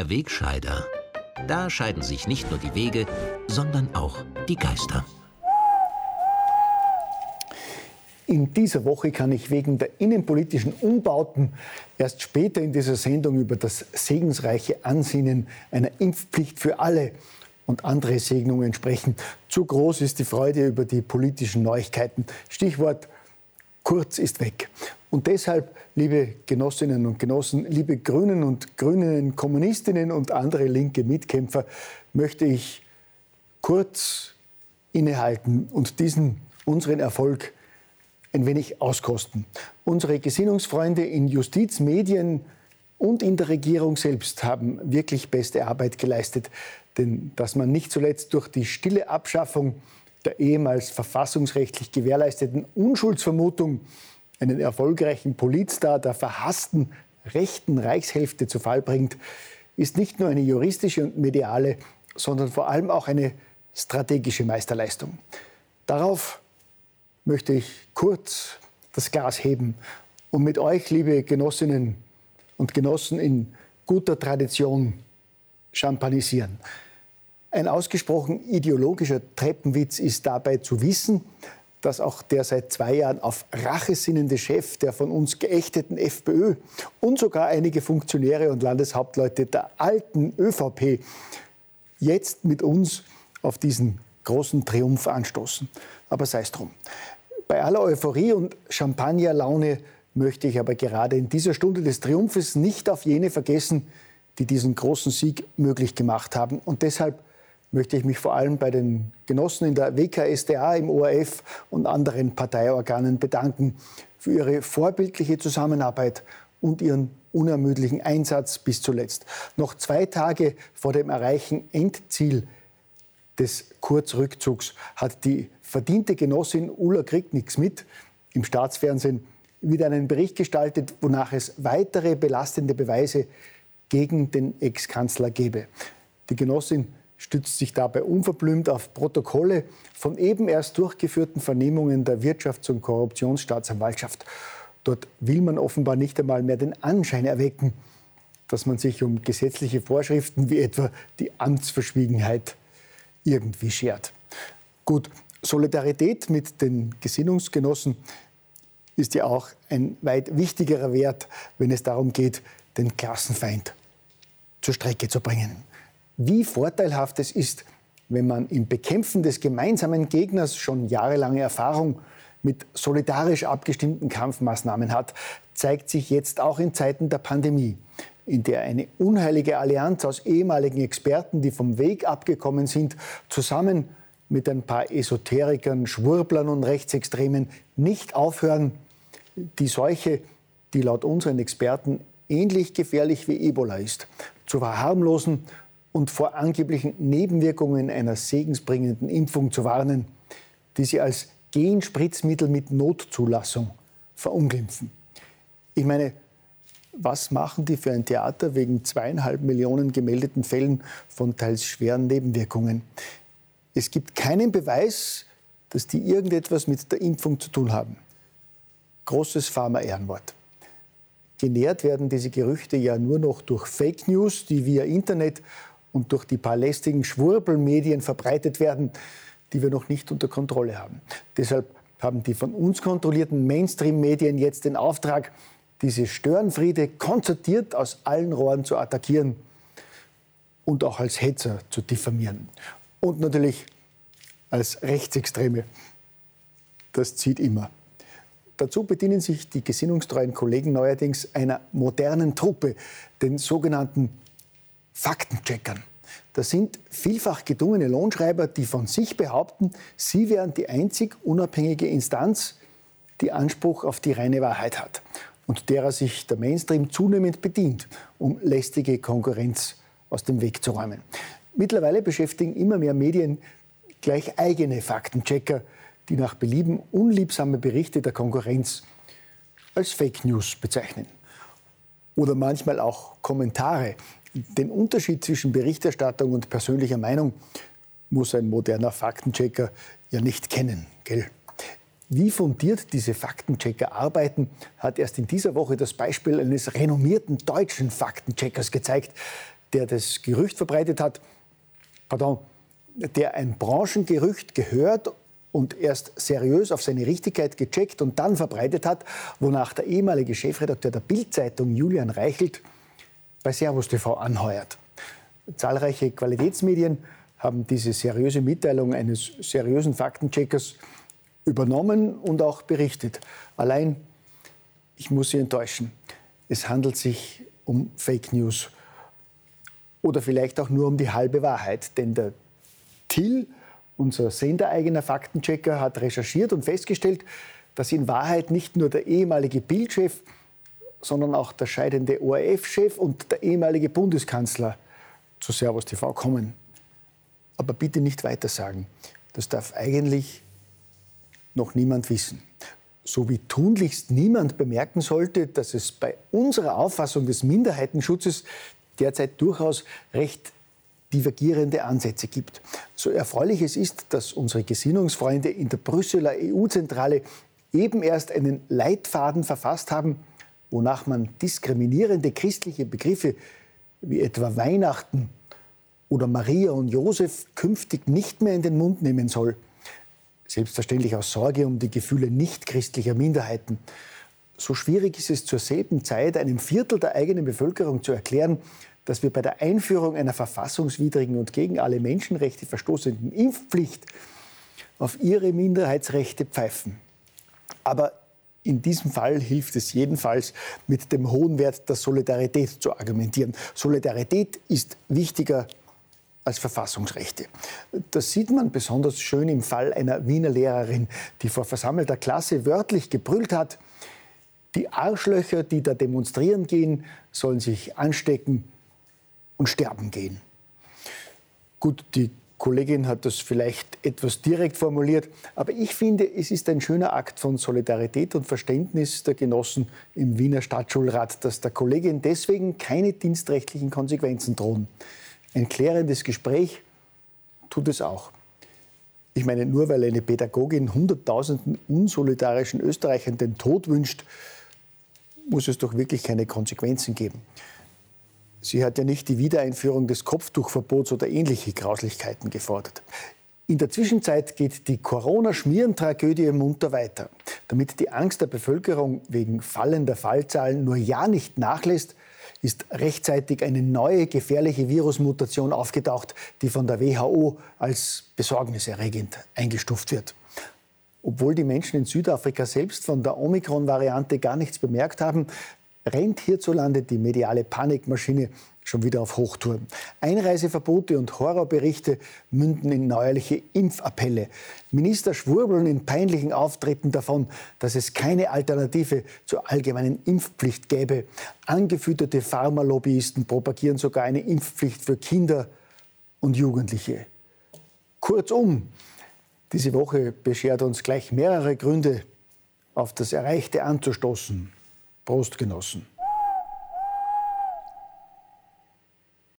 Der Wegscheider. Da scheiden sich nicht nur die Wege, sondern auch die Geister. In dieser Woche kann ich wegen der innenpolitischen Umbauten erst später in dieser Sendung über das segensreiche Ansinnen einer Impfpflicht für alle und andere Segnungen sprechen. Zu groß ist die Freude über die politischen Neuigkeiten. Stichwort Kurz ist weg. Und deshalb, liebe Genossinnen und Genossen, liebe Grünen und Grünen, Kommunistinnen und andere linke Mitkämpfer, möchte ich kurz innehalten und diesen unseren Erfolg ein wenig auskosten. Unsere Gesinnungsfreunde in Justiz, Medien und in der Regierung selbst haben wirklich beste Arbeit geleistet. Denn dass man nicht zuletzt durch die stille Abschaffung der ehemals verfassungsrechtlich gewährleisteten Unschuldsvermutung einen erfolgreichen Politstar der verhassten rechten Reichshälfte zu Fall bringt, ist nicht nur eine juristische und mediale, sondern vor allem auch eine strategische Meisterleistung. Darauf möchte ich kurz das Glas heben und mit euch, liebe Genossinnen und Genossen, in guter Tradition champanisieren. Ein ausgesprochen ideologischer Treppenwitz ist dabei zu wissen, dass auch der seit zwei Jahren auf Rache sinnende Chef der von uns geächteten FPÖ und sogar einige Funktionäre und Landeshauptleute der alten ÖVP jetzt mit uns auf diesen großen Triumph anstoßen. Aber sei es drum. Bei aller Euphorie und Champagnerlaune möchte ich aber gerade in dieser Stunde des Triumphes nicht auf jene vergessen, die diesen großen Sieg möglich gemacht haben. Und deshalb möchte ich mich vor allem bei den Genossen in der WKSDA, im ORF und anderen Parteiorganen bedanken für ihre vorbildliche Zusammenarbeit und ihren unermüdlichen Einsatz bis zuletzt. Noch zwei Tage vor dem Erreichen Endziel des Kurzrückzugs hat die verdiente Genossin Ulla kriegt nichts mit im Staatsfernsehen wieder einen Bericht gestaltet, wonach es weitere belastende Beweise gegen den Ex-Kanzler gebe. Die Genossin stützt sich dabei unverblümt auf Protokolle von eben erst durchgeführten Vernehmungen der Wirtschafts- und Korruptionsstaatsanwaltschaft. Dort will man offenbar nicht einmal mehr den Anschein erwecken, dass man sich um gesetzliche Vorschriften wie etwa die Amtsverschwiegenheit irgendwie schert. Gut, Solidarität mit den Gesinnungsgenossen ist ja auch ein weit wichtigerer Wert, wenn es darum geht, den Klassenfeind zur Strecke zu bringen. Wie vorteilhaft es ist, wenn man im Bekämpfen des gemeinsamen Gegners schon jahrelange Erfahrung mit solidarisch abgestimmten Kampfmaßnahmen hat, zeigt sich jetzt auch in Zeiten der Pandemie, in der eine unheilige Allianz aus ehemaligen Experten, die vom Weg abgekommen sind, zusammen mit ein paar Esoterikern, Schwurblern und Rechtsextremen nicht aufhören, die Seuche, die laut unseren Experten ähnlich gefährlich wie Ebola ist, zu verharmlosen und vor angeblichen Nebenwirkungen einer segensbringenden Impfung zu warnen, die sie als Genspritzmittel mit Notzulassung verunglimpfen. Ich meine, was machen die für ein Theater wegen zweieinhalb Millionen gemeldeten Fällen von teils schweren Nebenwirkungen? Es gibt keinen Beweis, dass die irgendetwas mit der Impfung zu tun haben. Großes Pharma-Ehrenwort. Genährt werden diese Gerüchte ja nur noch durch Fake News, die via Internet und durch die paar lästigen Schwurbelmedien verbreitet werden, die wir noch nicht unter Kontrolle haben. Deshalb haben die von uns kontrollierten Mainstream-Medien jetzt den Auftrag, diese Störenfriede konzertiert aus allen Rohren zu attackieren und auch als Hetzer zu diffamieren und natürlich als Rechtsextreme. Das zieht immer. Dazu bedienen sich die gesinnungstreuen Kollegen neuerdings einer modernen Truppe, den sogenannten Faktencheckern. Das sind vielfach gedungene Lohnschreiber, die von sich behaupten, sie wären die einzig unabhängige Instanz, die Anspruch auf die reine Wahrheit hat und derer sich der Mainstream zunehmend bedient, um lästige Konkurrenz aus dem Weg zu räumen. Mittlerweile beschäftigen immer mehr Medien gleich eigene Faktenchecker, die nach Belieben unliebsame Berichte der Konkurrenz als Fake News bezeichnen. Oder manchmal auch Kommentare. Den Unterschied zwischen Berichterstattung und persönlicher Meinung muss ein moderner Faktenchecker ja nicht kennen, gell? Wie fundiert diese Faktenchecker arbeiten, hat erst in dieser Woche das Beispiel eines renommierten deutschen Faktencheckers gezeigt, der das Gerücht verbreitet hat, pardon, der ein Branchengerücht gehört und erst seriös auf seine Richtigkeit gecheckt und dann verbreitet hat, wonach der ehemalige Chefredakteur der Bildzeitung Julian Reichelt bei Servus TV anheuert. Zahlreiche Qualitätsmedien haben diese seriöse Mitteilung eines seriösen Faktencheckers übernommen und auch berichtet. Allein, ich muss Sie enttäuschen, es handelt sich um Fake News oder vielleicht auch nur um die halbe Wahrheit, denn der Till unser sendereigener Faktenchecker hat recherchiert und festgestellt, dass in Wahrheit nicht nur der ehemalige Bildchef, sondern auch der scheidende ORF-Chef und der ehemalige Bundeskanzler zu Servus TV kommen. Aber bitte nicht weitersagen. Das darf eigentlich noch niemand wissen. So wie tunlichst niemand bemerken sollte, dass es bei unserer Auffassung des Minderheitenschutzes derzeit durchaus recht divergierende Ansätze gibt. So erfreulich es ist, dass unsere Gesinnungsfreunde in der Brüsseler EU-Zentrale eben erst einen Leitfaden verfasst haben, wonach man diskriminierende christliche Begriffe wie etwa Weihnachten oder Maria und Josef künftig nicht mehr in den Mund nehmen soll. Selbstverständlich aus Sorge um die Gefühle nichtchristlicher Minderheiten. So schwierig ist es zur selben Zeit, einem Viertel der eigenen Bevölkerung zu erklären, dass wir bei der Einführung einer verfassungswidrigen und gegen alle Menschenrechte verstoßenden Impfpflicht auf ihre Minderheitsrechte pfeifen. Aber in diesem Fall hilft es jedenfalls, mit dem hohen Wert der Solidarität zu argumentieren. Solidarität ist wichtiger als Verfassungsrechte. Das sieht man besonders schön im Fall einer Wiener Lehrerin, die vor versammelter Klasse wörtlich gebrüllt hat, die Arschlöcher, die da demonstrieren gehen, sollen sich anstecken und sterben gehen. Gut, die Kollegin hat das vielleicht etwas direkt formuliert, aber ich finde, es ist ein schöner Akt von Solidarität und Verständnis der Genossen im Wiener Stadtschulrat, dass der Kollegin deswegen keine dienstrechtlichen Konsequenzen drohen. Ein klärendes Gespräch tut es auch. Ich meine, nur weil eine Pädagogin Hunderttausenden unsolidarischen Österreichern den Tod wünscht, muss es doch wirklich keine Konsequenzen geben. Sie hat ja nicht die Wiedereinführung des Kopftuchverbots oder ähnliche Grauslichkeiten gefordert. In der Zwischenzeit geht die Corona-Schmierentragödie munter weiter. Damit die Angst der Bevölkerung wegen fallender Fallzahlen nur ja nicht nachlässt, ist rechtzeitig eine neue gefährliche Virusmutation aufgetaucht, die von der WHO als besorgniserregend eingestuft wird. Obwohl die Menschen in Südafrika selbst von der Omikron-Variante gar nichts bemerkt haben, rennt hierzulande die mediale Panikmaschine schon wieder auf Hochtouren. Einreiseverbote und Horrorberichte münden in neuerliche Impfappelle. Minister schwurbeln in peinlichen Auftritten davon, dass es keine Alternative zur allgemeinen Impfpflicht gäbe. Angefütterte Pharmalobbyisten propagieren sogar eine Impfpflicht für Kinder und Jugendliche. Kurzum, diese Woche beschert uns gleich mehrere Gründe, auf das Erreichte anzustoßen. Prost genossen.